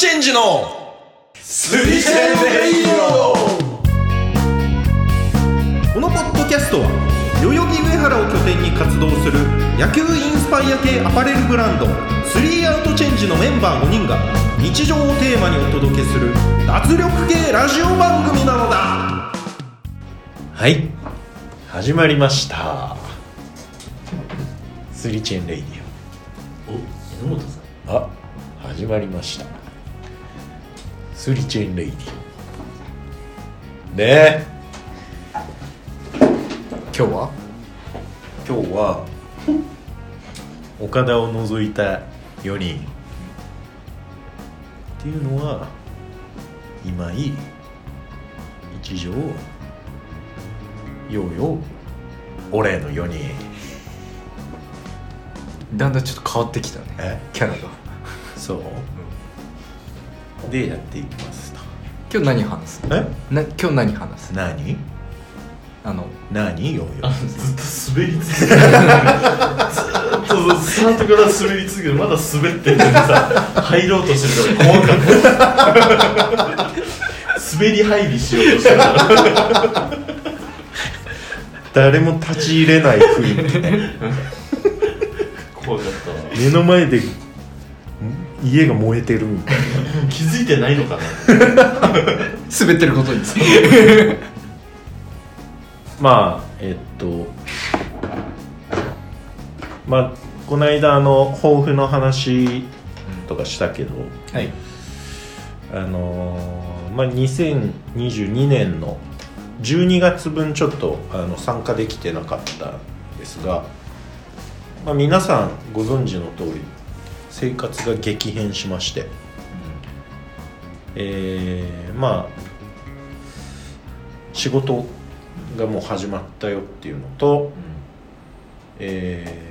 チェンジのスリチェンレイディオこのポッドキャストは代々木上原を拠点に活動する野球インスパイア系アパレルブランドスリーアウトチェンジのメンバー5人が日常をテーマにお届けする脱力系ラジオ番組なのだ。はい。始まりました。スリチェンレイディお榎本さん。オあ始まりましたスリチェンレイディオね。え今日は？今日は岡田を除いた4人。っていうのは今井一条ヨーヨー俺の4人。だんだんちょっと変わってきたね。え？キャラが。そう、でやっていきますと。今日何話す？え？な今日何話す？何？あの何？ヨーヨあーずっと滑り続けて ずーっとスタートから滑り続けてまだ滑ってるのにさ入ろうとしてるから怖かった滑り入りしようとしてるから。誰も立ち入れない雰囲気ね。怖かったわ。目の前でん家が燃えてる。みたいな気づいてないのかな。滑ってることにさ まあえっとまあこの間あの抱負の話とかしたけど、はい。あのーまあ2022年の12月分ちょっとあの参加できてなかったんですが、まあ、皆さんご存知の通り生活が激変しまして、えーまあ仕事がもう始まったよっていうのと、え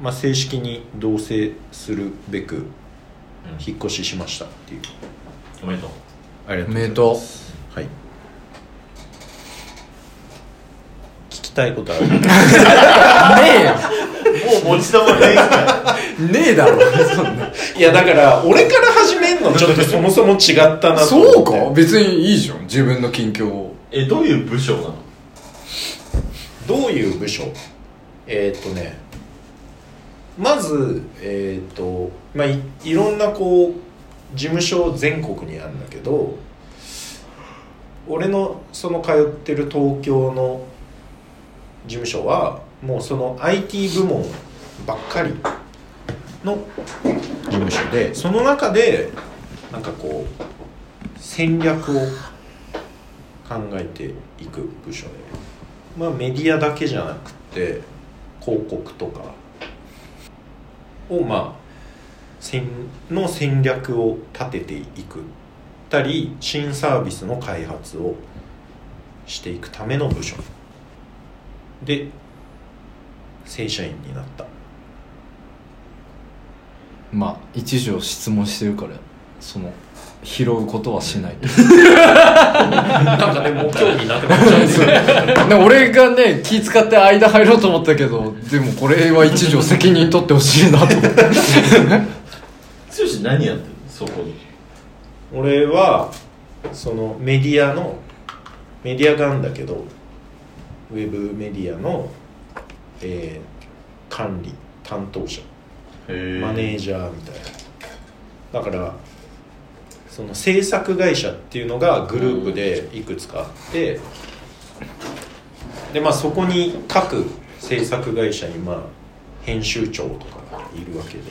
ーまあ、正式に同棲するべく引っ越ししましたっていう。おめでとう。ありがとうございます。おめでとはい。聞きたいことある？ねえよもう持ち玉ねえかねえだろ。そんないやだから俺から始めんの？ちょっとそもそも違ったなと思って。そうか？別にいいじゃん。自分の近況を。えどういう部署なの？どういう部署？えーっとねまずえーっとまあいいろんなこう事務所全国にあるんだけど俺のその通ってる東京の事務所はもうその IT 部門ばっかりの事務所で。その中でなんかこう戦略を考えていく部署で。まあメディアだけじゃなくて広告とかをまあ戦の戦略を立てていくたり新サービスの開発をしていくための部署。で正社員になった。まあ一条質問してるからその拾うことはしない なんかねもう興味なくなっちゃうね。俺がね気使って間入ろうと思ったけどでもこれは一条責任取ってほしいなと。思って剛何やってるの？そこに。俺はそのメディアのメディアがあるんだけどウェブメディアの、えー管理担当者。マネージャーみたいな。だからその制作会社っていうのがグループでいくつかあってでまあそこに各制作会社にまあ編集長とかがいるわけで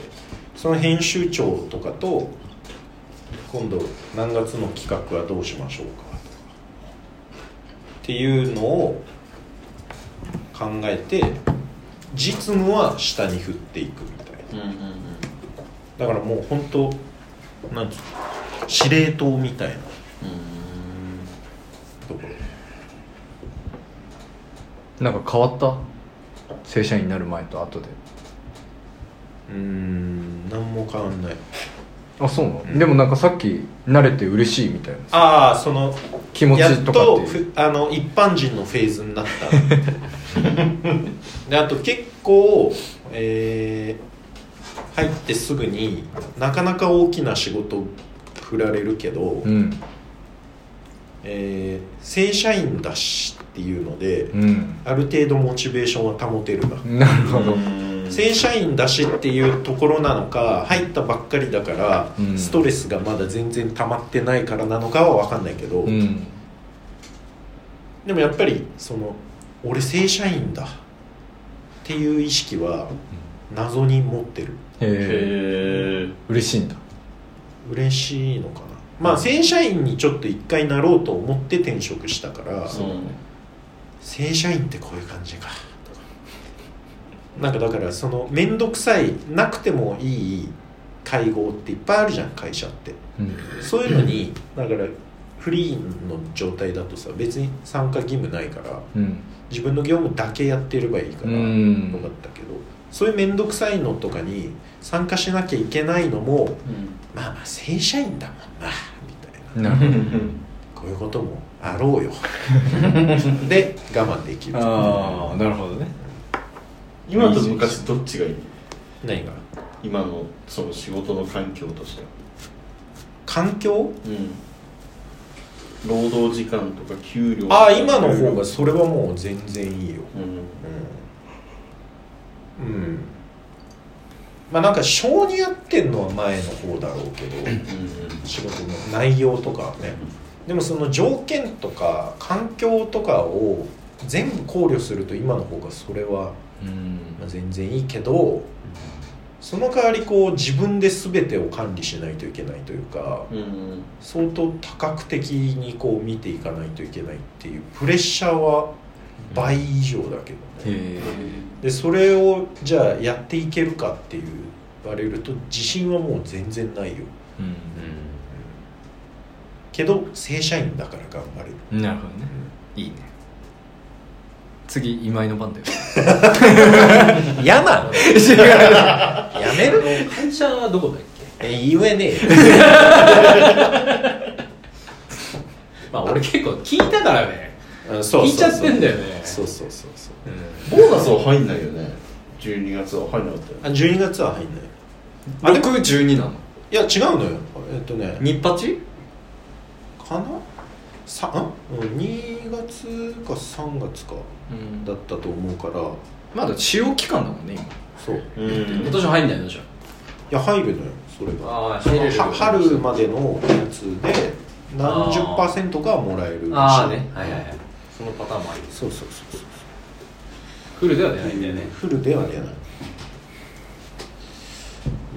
その編集長とかと今度何月の企画はどうしましょうかとかっていうのを考えて実務は下に振っていくみたいな。うんうんうん。だからもう本当なんつうの司令塔みたいな。ところ。なんか変わった？正社員になる前と後で。うーん何も変わんない。あそうなの、でもなんかさっき慣れて嬉しいみたいな。ああその気持やっちとかとっていう。ふあの一般人のフェーズになった。であと結構えー入ってすぐになかなか大きな仕事振られるけど、うん。えー正社員だしっていうのでうん。ある程度モチベーションは保てるな。なるほど正社員だしっていうところなのか入ったばっかりだから、うん。ストレスがまだ全然溜まってないからなのかは分かんないけど、うん。でもやっぱりその俺正社員だっていう意識は謎に持ってる。へえへえ嬉しいんだ。嬉しいのかな。まあ正社員にちょっと一回なろうと思って転職したから正社員ってこういう感じかなんかだからその面倒くさいなくてもいい会合っていっぱいあるじゃん会社って。うん。そういうのにだからフリーの状態だとさ別に参加義務ないからうん。自分の業務だけやってればいいからうん。よかったけどそういう面倒くさいのとかに参加しなきゃいけないのもまあまあ正社員だもんなみたいな。こういうこともあろうよ。で我慢できる。ああなるほどね今と昔どっちがいい？何が？今のその仕事の環境としては。環境？うん。労働時間とか給料ああ今の方がそれはもう全然いいよ。うん。うん、うん、まあなんか性に合ってんのは前の方だろうけど仕事の内容とかはね。でもその条件とか環境とかを全部考慮すると今の方がそれはうんまあ全然いいけどその代わりこう自分で全てを管理しないといけないというかうん。うん相当多角的にこう見ていかないといけないっていうプレッシャーは倍以上だけどね。へでそれをじゃあやっていけるかっていう言われると自信はもう全然ないよ。えけど正社員だから頑張れる。うんなるほどね。いいね次今井の番だよ。嫌なのやめる会社はどこだっけ？え言えねえよ。まあ俺結構聞いたからね。うんそう聞いちゃってんだよね。そうそうそうそう。うん。ボーナスは入んないよね。12月は入んなかったよあ12月は入んない。あでも612なの。いや違うのよ。えっとね。日八？かな？さん？うん2月か3月かうん。だったと思うから。まだ使用期間だもんね今。そう。いうん。今年入んないの？じゃや入るのよそれがああそ春までのやつで何十パーセントかはもらえるああね。はいはいはい。そのパターンもあり。そうそうそうそう。フルでは出ないんだよね。フルでは出ない。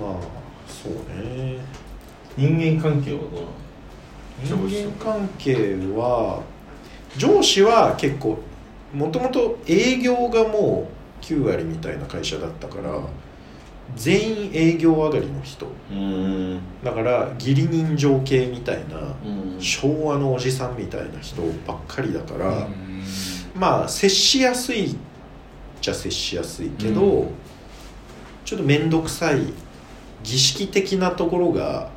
まあそうね。人間関係はどうなの？人間関係は上司は結構もともと営業がもう9割みたいな会社だったから全員営業上がりの人。うんだから義理人情系みたいなうん。昭和のおじさんみたいな人ばっかりだから、うん。まあ接しやすいっちゃ接しやすいけど、うん。ちょっと面倒くさい儀式的なところが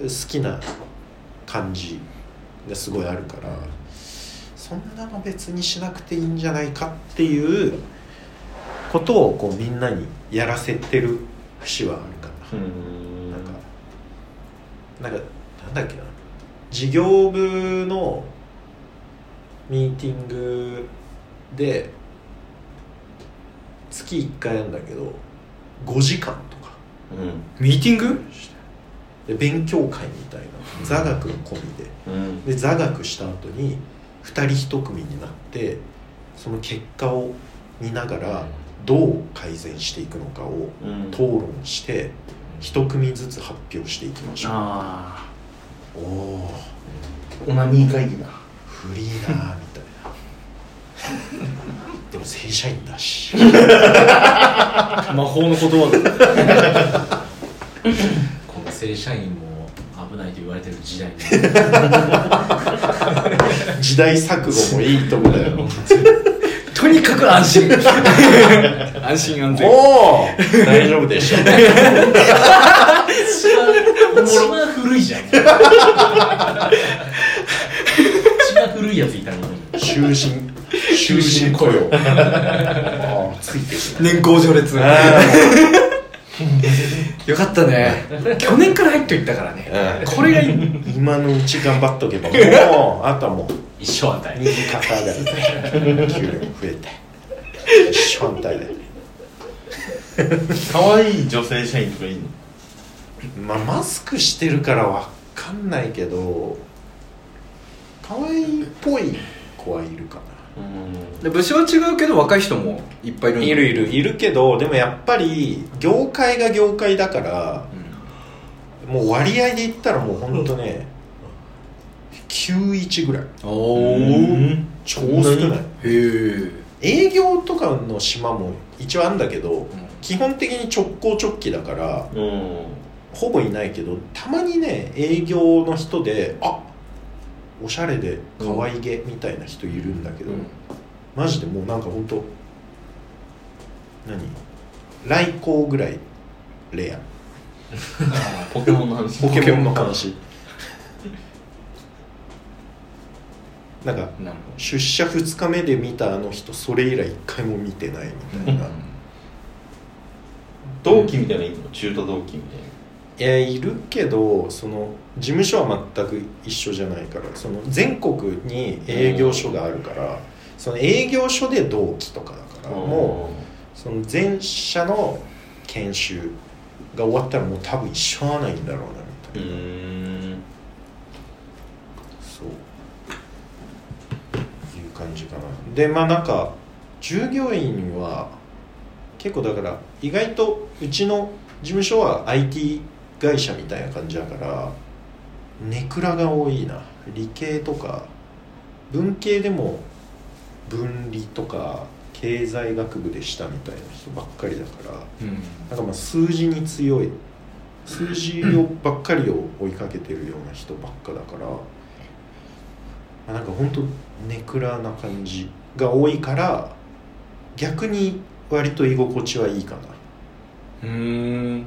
好きな感じがすごいあるからそんなの別にしなくていいんじゃないかっていうことをこうみんなにやらせてる節はあるかな。うん。なんかなんかなんだっけな。事業部のミーティングで月1回やるんだけど5時間とか。うん。ミーティング？で勉強会みたいな座学の込みで。うん。で座学した後に2人1組になってその結果を見ながらどう改善していくのかをうん。討論して1組ずつ発表していきましょう。あおおあオナニー会議だ。フリーだーみたいな。でも正社員だし。魔法の言葉だ正社員も危ないと言われてる時代に 時代錯誤もいいとこだよ。とにかく安心。安心安全。おお大丈夫でしょ一番古いじゃん一番古いやついたの。に終身。終身雇用。ついてる年功序列よかったね。去年から入っといったからね。うん。これがいい。今のうち頑張っとけば もうあとはもう一生与え右肩上がり給料も増えて。一緒反対で可愛い女性社員とかいいの？まあマスクしてるからわかんないけど可愛いっぽい子はいるかなで部署は違うけど若い人もいっぱいいるいるいる。いるけどでもやっぱり業界が業界だからもう割合で言ったらもうほんとね91ぐらい。おおへうん。超少ない。え営業とかの島も一応あるんだけど基本的に直行直帰だからうん。ほぼいないけどたまにね営業の人であおしゃれで可愛げみたいな人いるんだけど、マジでもうなんかほんと何？来光ぐらいレア。ポケモンの話。ポケモンの話。なんか出社2日目で見たあの人それ以来1回も見てないみたいな、同期みたいなの？中途同期みたいな。いやいるけどその事務所は全く一緒じゃないからその全国に営業所があるからその営業所で同期とかだからもうその全社の研修が終わったらもう多分一緒はないんだろうなみたいな、ん。そう。いう感じかな。でまあなんか従業員は結構だから意外とうちの事務所は IT 会社みたいな感じだからネクラが多いな。理系とか。文系でも分理とか経済学部でしたみたいな人ばっかりだから。うん。なんかまあ数字に強い。数字をばっかりを追いかけてるような人ばっかだから、まあ、なんか本当ネクラな感じが多いから逆に割と居心地はいいかな。うん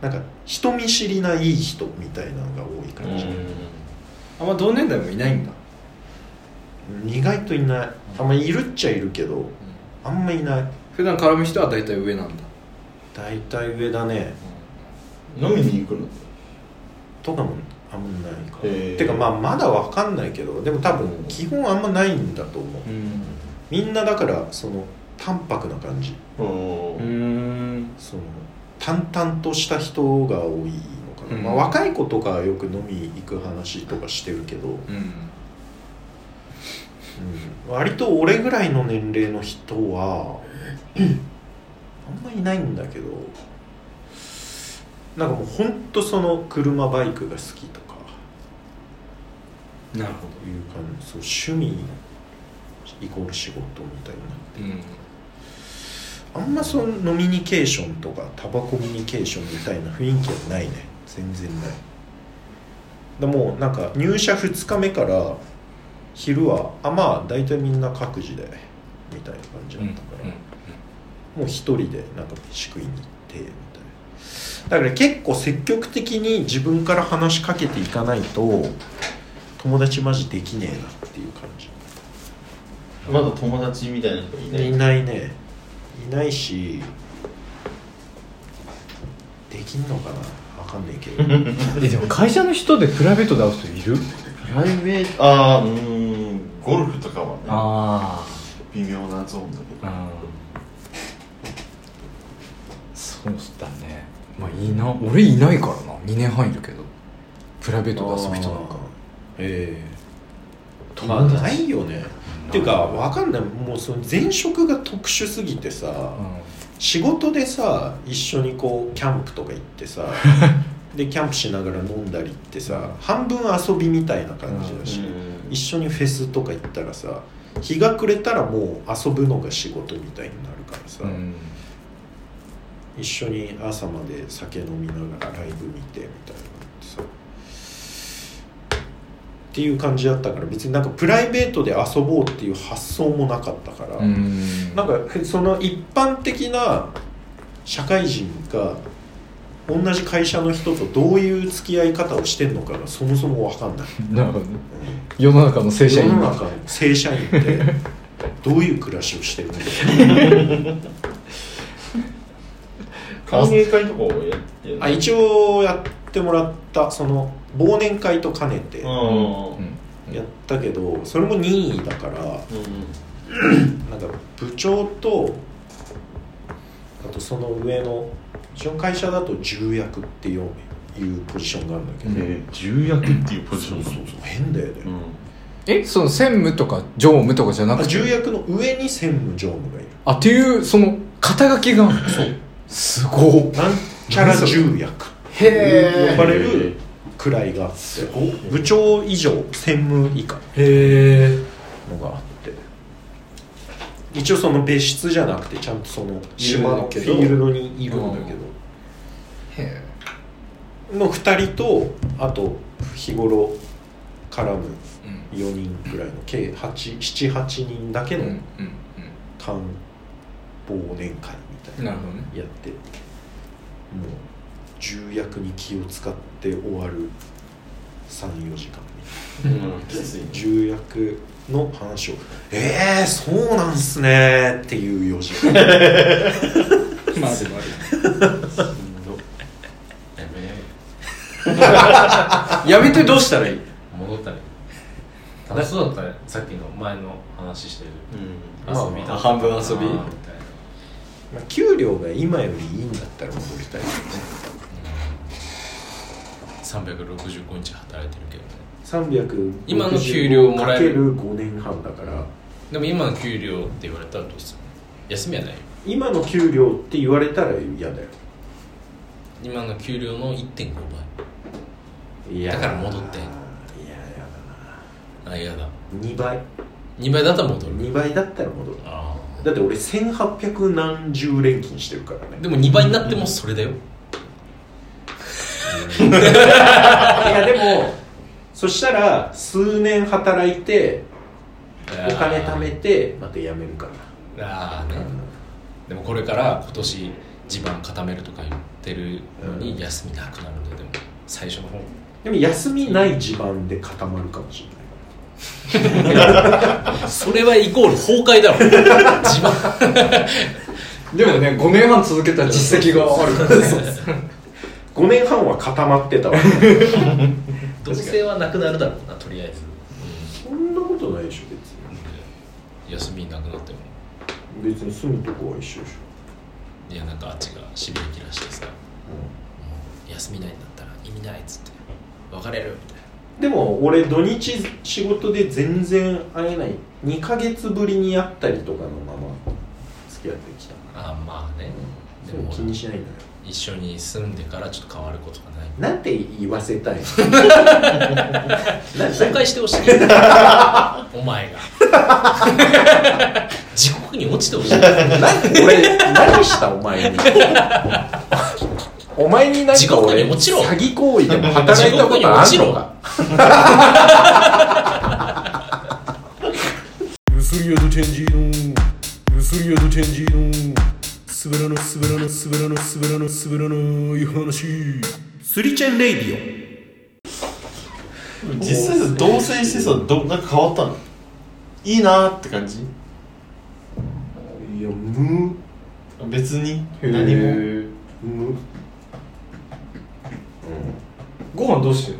なんか人見知りないい人みたいなのが多い感じ、あんま同年代もいないんだ。意外といない。あんまいるっちゃいるけどあんまいない。普段絡む人は大体上なんだ。大体上だね。飲みに行くの？とかもあんまないかてかまあまだわかんないけどでも多分基本あんまないんだと思う。うん。みんなだからその淡白な感じ。うん。うん。その淡々とした人が多いのかな、うん。まあ、若い子とかはよく飲み行く話とかしてるけど、うん、うん。割と俺ぐらいの年齢の人は あんまいないんだけどなんかもうほんとその車バイクが好きとかなるほいう感じ。そう趣味イコール仕事みたいなどうんあんまそのノミニケーションとかタバコミニケーションみたいな雰囲気はないね。全然ない。でもうなんか入社2日目から昼はあまあ大体みんな各自でみたいな感じだったから、もう一人でなんか飯食いに行ってみたいな。だから結構積極的に自分から話しかけていかないと友達マジできねえなっていう感じ。まだ友達みたいな人いない。いないねいないしできんのかな？わかんないけど。えでも会社の人でプライベートで会う人いる？プライベートああうーんゴルフとかはねあ微妙なゾーンだけど。あそうだね。まあいいな。俺いないからな。2年半いるけど。プライベートで遊ぶ人なんか。ええ。まあないよねっていうかわかんない。もうその前職が特殊すぎてさ、う仕事でさ一緒にこうキャンプとか行ってさ でキャンプしながら飲んだりってさ半分遊びみたいな感じだし、うん。一緒にフェスとか行ったらさ日が暮れたらもう遊ぶのが仕事みたいになるからさ、んうん。一緒に朝まで酒飲みながらライブ見てみたいなっていう感じだったから別になんかプライベートで遊ぼうっていう発想もなかったから、うん。なんかその一般的な社会人が同じ会社の人とどういう付き合い方をしてんのかがそもそも分かんない、なるほどね。世の中の正社員。世の中の正社員ってどういう暮らしをしてるのか。歓迎会とかをやってるあ一応やってもらったその忘年会と兼ねてうん。やったけどそれも任意だからうん なんか部長とあとその上のうちの会社だと重役っていういうポジションがあるんだけど、え重役っていうポジションそうそうそう変だよね、うん。えその専務とか常務とかじゃなあくて？重役の上に専務常務がいる。あっていうその肩書きが。そう。すごいなんちゃら重役。へ呼ばれる位があって。部長以上専務以下。へえ。のがあって。一応その別室じゃなくてちゃんとその島のフィールドにいるんだけへど。の2人とあと日頃絡むうん。4人ぐらいの計78人だけの官忘年会みたいなやって。もう重役に気を使って終わる34時間みたいなうんきつい重役の話を「えー、そうなんすね」っていう4時間まあでもあやめるやめてどうしたらいい？戻ったね楽しそうだったね。さっきの前の話してる。うん。まあ遊びだあ半分遊び？みたいな。まあ給料が今よりいいんだったら戻りたいけどね365日働いてるけどね。365今の給料もらえる。かける5年半だから。でも今の給料って言われたらどうする休みはないよ。今の給料って言われたら嫌だよ。今の給料の1.5いやだから戻って。いやや倍あ嫌だ。だな2倍。2倍だったら戻る。2倍だったら戻る。あだって俺1800何十連勤してるからね。あでも2倍になってもそれだよいやでもそしたら数年働いてお金貯めてまた辞めるから。ああねでもこれから今年地盤固めるとか言ってるのに休みなくなるんだよでも最初の方。でも休みない地盤で固まるかもしれない。それはイコール崩壊だろ。地盤。でもね5年半続けた実績があるからね5年半は固まってたわ。どうせはなくなるだろうなとりあえず、そんなことないでしょ休みなくなっても。別に別に住むとこは一緒でしいやなんかあっちがしびれ切らしてさ、もう休みないんだったら意味ないっつって。別れるみたいょでも俺土日仕事で全然会えない。2ヶ月ぶりに会ったりとかのまま付き合ってきた。なあまあね、でもでも気にしないんだよ一緒に住んでからちょっと変わることがない。なんて言わせたいの？崩壊してほしい。お前が。地獄に落ちてほしい。なん俺何したお前に？お前になん地獄か俺詐欺行為でも働いたことあんのか？すべらのすべらのい話。スリチェンレイディ実際さ同棲してさどなんか変わったの？いいなーって感じ？オいや無。別に？何も？無。ご飯どうしてる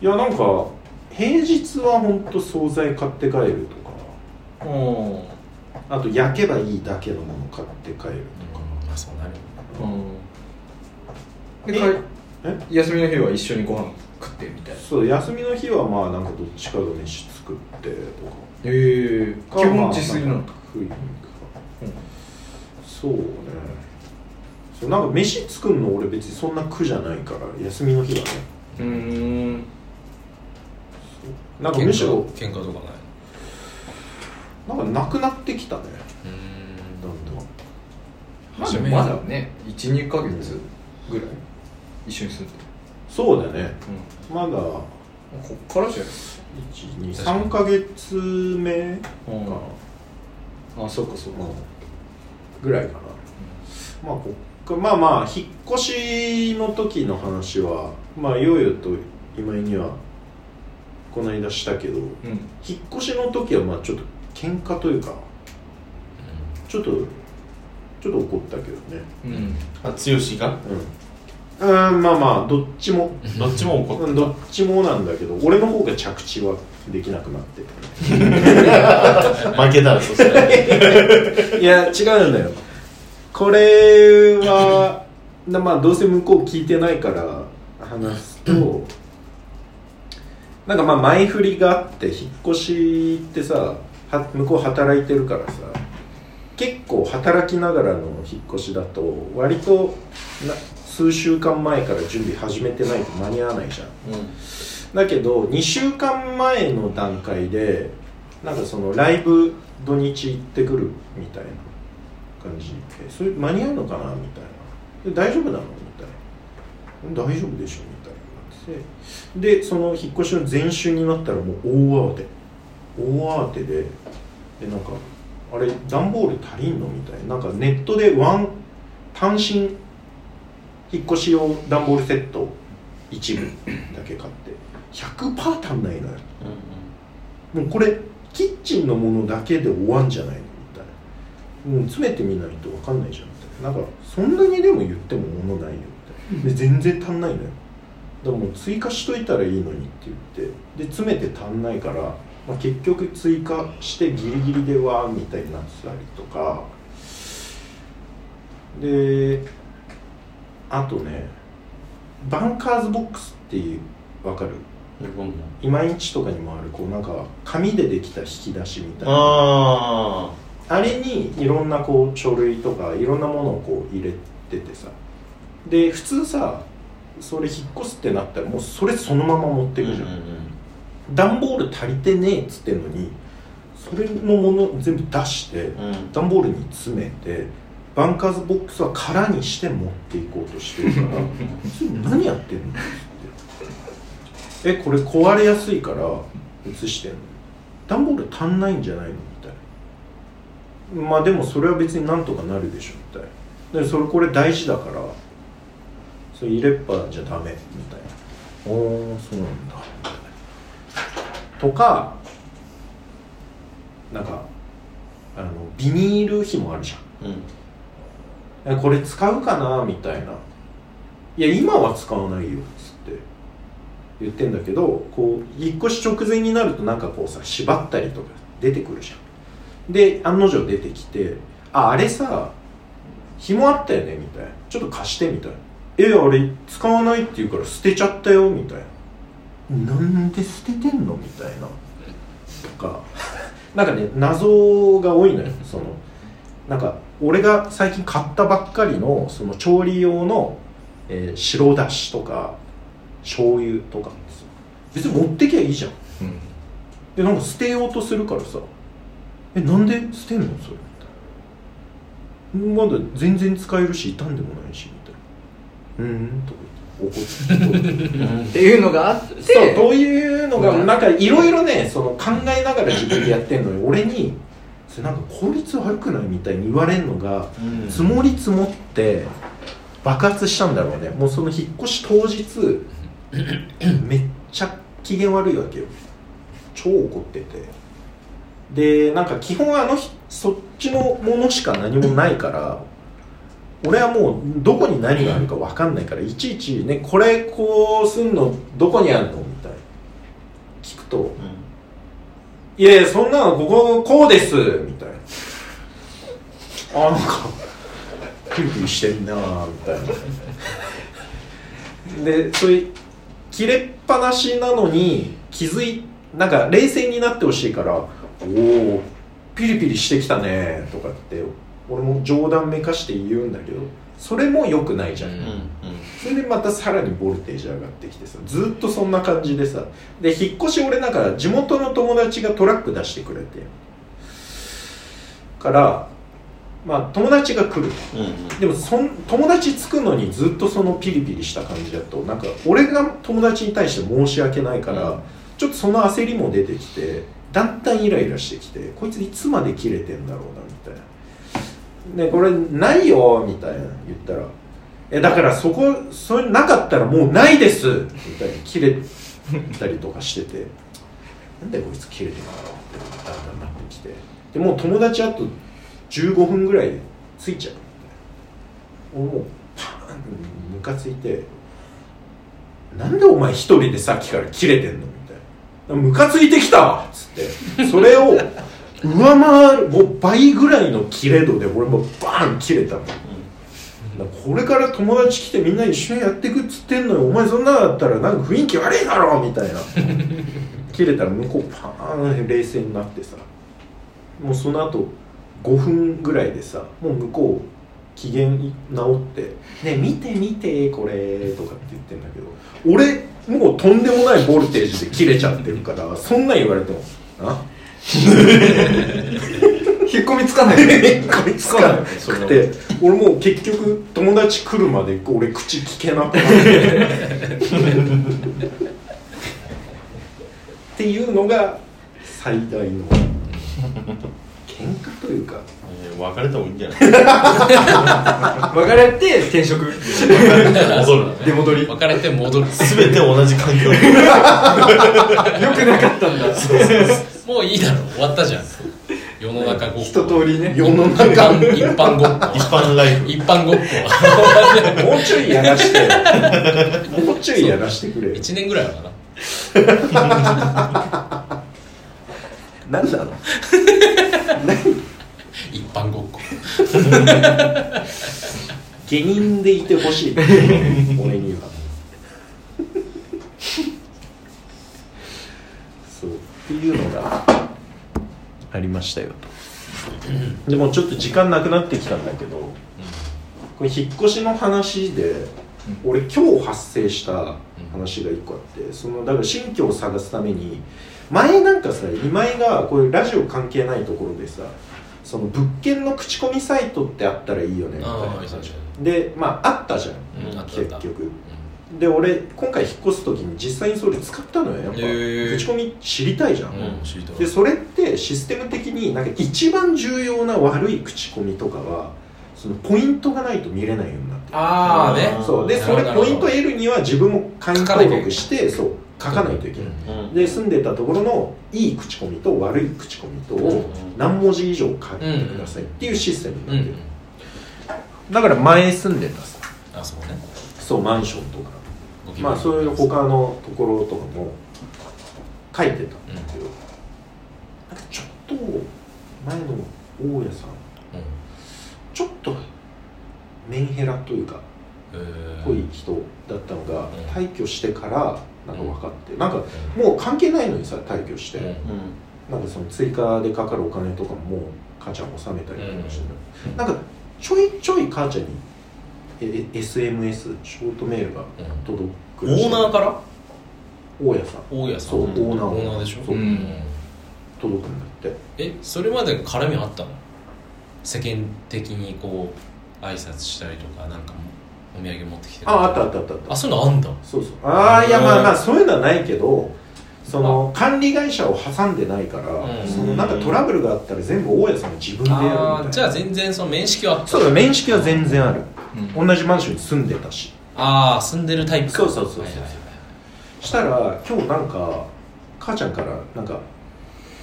いやなんか平日は本当惣菜買って帰るとか。のあと焼けばいいだけのもの買って帰るまあそうなるうん。でえかい休みの日は一緒にご飯食ってみたいな。そう休みの日はまあなんかどっちかが飯作ってとか。へえ。基本自炊なのまあ食いに行くか、そうね。そうなんか飯作るの俺別にそんな苦じゃないから休みの日はね。うーん。なんかむしろ喧嘩とかない。なんかなくなってきたねまあでもまだね。12ヶ月ぐらい一緒に住んでそうだね。たまだ。こっからじゃ123ヶ月目ないかあそうかそうか。な、ぐらいかな、まあこっか。まあまあ引っ越しの時の話はまあようよと今井にはこの間したけどうん。引っ越しの時はまあちょっと喧嘩というかちょっとちょっと怒ったけどね。うん。あ剛が？うん。うんまあまあどっちも。どっちも怒っうんどっちもなんだけど俺の方が着地はできなくなって。た 負けたらそしたら。いや違うんだよ。これはなまあどうせ向こう聞いてないから話すとなんかまあ前振りがあって引っ越しってさは向こう働いてるからさ結構働きながらの引っ越しだと割とな数週間前から準備始めてないと間に合わないじゃん。だけど2週間前の段階でなんかそのライブ土日行ってくるみたいな感じえそれ間に合うのかなみたいな。で大丈夫なのみたいな。大丈夫でしょみたいなってでその引っ越しの前週になったらもう大慌て。大慌てででなんかあれ段ボール足りんの？みたいな。なんかネットでワン単身引っ越し用段ボールセット一部だけ買って。100%足んないのよ。もうこれキッチンのものだけで終わんじゃないの？みたいな。もう詰めてみないと分かんないじゃん。みたいな。なんかそんなにでも言っても物ないよ。みたいな。で全然足んないのよ。だからもう追加しといたらいいのにって言って。で詰めて足んないから、まあ、結局追加してギリギリでわーみたいになってたりとか。であとねバンカーズボックスっていう分かる？今市とかにもあるこうなんか紙でできた引き出しみたいな。ああれにいろんなこう書類とかいろんなものをこう入れててさ。で普通さそれ引っ越すってなったらもうそれそのまま持ってーいくじゃん、段ボール足りてねえっつってんのにそれのもの全部出してうん。段ボールに詰めてバンカーズボックスは空にして持っていこうとしてるからそれ 何やってんの？ってえこれ壊れやすいから移してんの段ボール足んないんじゃないの？みたいなまあでもそれは別になんとかなるでしょみたいなでそれこれ大事だからそれ入れっぱじゃダメみたいなおおそうなんだとかなんかあのビニール紐あるじゃん。うん。えこれ使うかなみたいな。いや今は使わないよっつって言ってんだけどこう引っ越し直前になるとなんかこうさ縛ったりとか出てくるじゃん。で案の定出てきて「ああれさ紐あったよね」みたいな「ちょっと貸して」みたいな「えあれ使わないって言うから捨てちゃったよ」みたいな「なんで捨ててんの?」みたいな。とか。なんかね謎が多いのよ。そのなんか俺が最近買ったばっかりのその調理用の、えー白だしとか醤油とか別に持ってきゃいいじゃん。うん。でなんか捨てようとするからさ。えなんで捨てんの？それ。みたいなまだ全然使えるし傷んでもないしみたいな。うーんとか言って。怒って。っていうのがあってそうというのがなんかいろいろねその考えながら自分でやってんのに俺にそれなんか効率悪くないみたいに言われるのがうん。積もり積もって爆発したんだろうね。もうその引っ越し当日 めっちゃ機嫌悪いわけよ。超怒ってて。でなんか基本あの日そっちのものしか何もないから俺はもうどこに何があるか分かんないからいちいちねこれこうすんのどこにあるのみたいな。聞くと「いやいやそんなのこここうです」みたいな。あなんか。ピリピリしてんなみたいな。でそれ切れっぱなしなのに気づいなんか冷静になってほしいから「おおピリピリしてきたね」とかって俺も冗談めかして言うんだけどそれも良くないじゃん、うんうん。それでまたさらにボルテージ上がってきてさずっとそんな感じでさで引っ越し俺なんか地元の友達がトラック出してくれてからまあ友達が来る。うんうん。でもそん友達着くのにずっとそのピリピリした感じだとなんか俺が友達に対して申し訳ないから、うん。ちょっとその焦りも出てきてだんだんイライラしてきてこいついつまで切れてんだろうなみたいな。ねこれないよみたいな言ったら「えだからそこそれなかったらもうないです」みたいに切れたりとかしてて。なんでこいつ切れてんだろうってだんだんなってきて。でもう友達あと15分ぐらいで着いちゃう。みたいなもうパーンってムカついて。なんでお前一人でさっきから切れてんのみたいな。ムカついてきたわっつって。それを上回るもう倍ぐらいの切れ度で俺もバーン切れたの、だからこれから友達来てみんな一緒にやっていくっつってんのよお前そんなだったらなんか雰囲気悪いだろみたいな。切れたら向こうパーン冷静になってさ。もうその後5分ぐらいでさもう向こう機嫌直って「ね見て見てこれ」とかって言ってんだけど。俺もうとんでもないボルテージで切れちゃってるからそんなん言われても「あ？引っ込みつかない。こいつかなくて俺もう結局友達来るまで俺口聞けなくなって。っていうのが最大の喧嘩というか。えー別れた方がいいんじゃない？別れて転職。戻る。出戻り。よ別れて戻る。全て同じ環境。でくなかったんだ。もういいだろ。終わったじゃん。世の中ごっこ。一通りね。世の一中般一般ごっこ。一般ライフ。一般ごっこ。もうちょいやらしてよ。もうちょいやらしてくれよ。1年ぐらいはかな。何なの？何？一般ごっこ。下人でいてほしい。俺には。そうっていうのがありましたよと。でもちょっと時間なくなってきたんだけどこれ引っ越しの話で俺今日発生した話が一個あってそのだから新居を探すために前なんかさ今井がこういうラジオ関係ないところでさその物件の口コミサイトってあったらいいよねみたいな。でまああったじゃん、うん結局。で俺今回引っ越す時に実際にそれ使ったのよやっぱ、口コミ知りたいじゃん、うん、でそれってシステム的になんか一番重要な悪い口コミとかはそのポイントがないと見れないようになってる。ああね。そう。でそれポイント得るには自分も会員登録してそう書かないといけない、うん。で住んでたところのいい口コミと悪い口コミとをうん。何文字以上書いてくださいっていうシステムにうんなってる、だから前住んでたさ。あそうね。そうマンションとか。まあそういう他のところとかも書いてたんだけど、なんかちょっと前の大家さん。うん。ちょっとメンヘラというかえー。濃い人だったのがん。退去してからなんか分かって。なんかもう関係ないのにさ退去して、うん。なんかその追加でかかるお金とかももう母ちゃん納めたりとかしてる、なんかちょいちょい母ちゃんにえ SMS ショートメールが届くオーナーから？大家さん。大家さん。そうオーナーオーナーでしょ？そう。うん。届くんだって。えそれまで絡みあったの？世間的にこう挨拶したりとかなんかもお土産持ってきてああったあったあったあった。あそういうのあんだ。そうそう。ああいやまあまあそういうのはないけどその管理会社を挟んでないから、うん。そのなんかトラブルがあったら全部大家さんが自分でやるみたいな。じゃあ全然その面識はあった。そうだ面識は全然ある、うん。同じマンションに住んでたし。ああ住んでるタイプか。そうそうそうそう。はいはいはいしたら今日なんか母ちゃんからなんか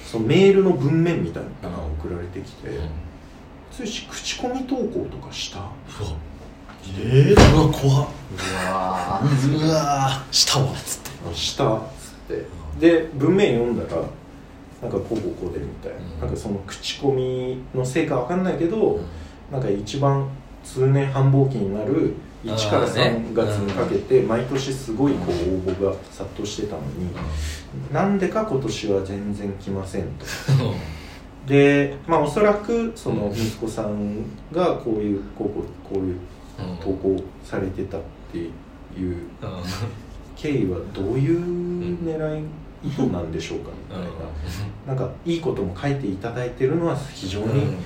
そのメールの文面みたいなのが送られてきてうん「ついし口コミ投稿とかした?」うわえー、うわ怖っ。うわうわしたわっつって。したっつって。で文面読んだらなんかこうこうこうでみたいな,、うん。なんかその口コミのせいかわかんないけど、なんか一番通年繁忙期になる1からあーね3月にかけて毎年すごいこう応募が殺到してたのに、なんでか今年は全然来ませんと。でまあおそらくその息子さんがこういうこうこうこういう投稿されてたっていう経緯はどういう狙い意図なんでしょうかみたいな、なんかいいことも書いていただいてるのは非常に、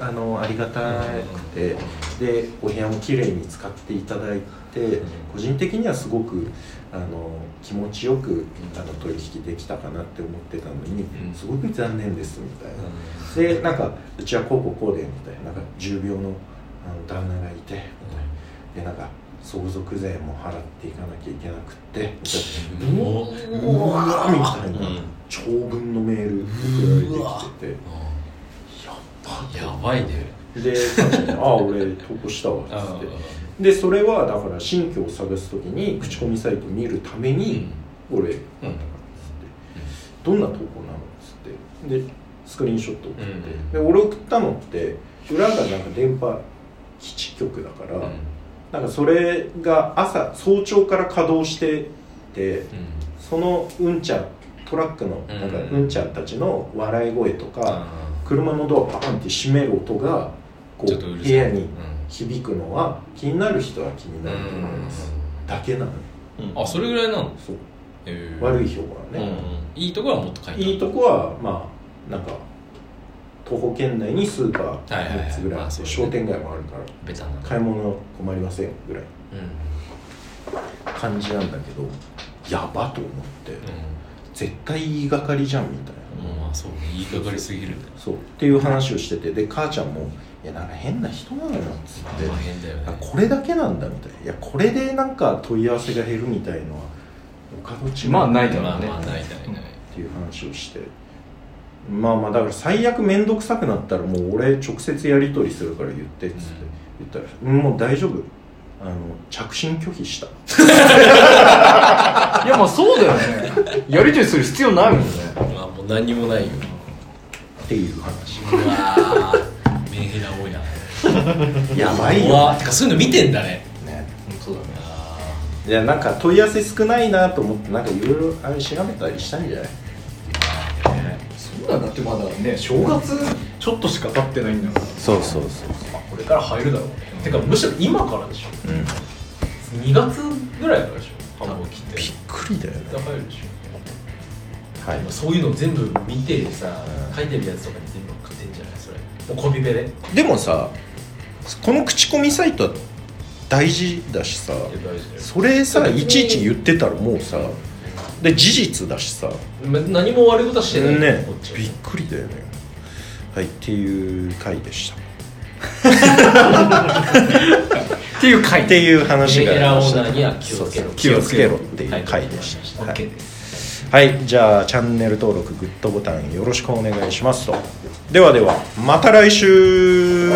あのありがたくて、でお部屋も綺麗に使っていただいて、個人的にはすごくあの気持ちよくあの取引できたかなって思ってたのに、うん。すごく残念ですみたいな、でなんかうちはこうこうこうでみたいななんか重病のあの旦那がいてみたいなでなんか相続税も払っていかなきゃいけなくってみたいなうわみたいな長文のメール送られてきててやばやばいねでかに「ああ俺投稿したわ」っつってでそれはだから新居を探す時に口コミサイト見るために俺なんだからっつって「どんな投稿なの?」っつってでスクリーンショット送って、うんで俺送ったのって裏がなんか電波基地局だから、うん。なんかそれが朝早朝から稼働しててそのうんちゃんトラックのなんかうん。うんちゃんたちの笑い声とか、あ車のドアパンって閉める音がこう部屋に響くのは気になる人は気になると思います、だけなのうん。あそれぐらいなの？そう。えー。悪い評価はね、いいところはもっと書いてある。いいとこはまあなんか徒歩圏内にスーパーはいはいはい。3つぐらいあってまあそうね。商店街もあるからベタな。買い物困りませんぐらい。うん感じなんだけどやばと思ってう絶対言いがかりじゃんみたいな、んまあそうね。言いがかりすぎるね。そう。っていう話をしててで母ちゃんも「いやなんか変な人なのよ」っつって。大変だよね。あこれだけなんだみたいな。いやこれでなんか問い合わせが減るみたいのはお門違いまあないだろうね。まあまあないないないっていう話をしてまあまあだから最悪面倒くさくなったらもう俺直接やり取りするから言ってっつって言ったら「うんもう大丈夫。あの着信拒否した」いやまあそうだよね。やり取りする必要ないもんね。まあもう何にもないよ。っていう話。うわーメンヘラ親やばいうよわてかそういうの見てんだね。ね。そうだね。あいやなんか問い合わせ少ないなと思ってなんかいろいろあれ調べたりしたんじゃない？そうだだってまだね正月ちょっとしか経ってないんだから。そうそうそうこれから入るだろう。ねてかむしろ今からでしょ。うん。2月ぐらいからでしょ。繁忙期って。びっくりだよね。入るでしょ。はい。そういうの全部見てさ書いてるやつとかに全部送ってんじゃない？それ。もうコピペで。でもさこの口コミサイトは大事だしさ。それさいちいち言ってたらもうさで事実だしさ。ま何も悪いことはしてない。ね。びっくりだよね。はいっていう回でした。っていう回。っていう話がありました。気をつけろ。気をつけろっていう回でした。はい。はい、じゃあチャンネル登録グッドボタンよろしくお願いしますと。ではではまた来週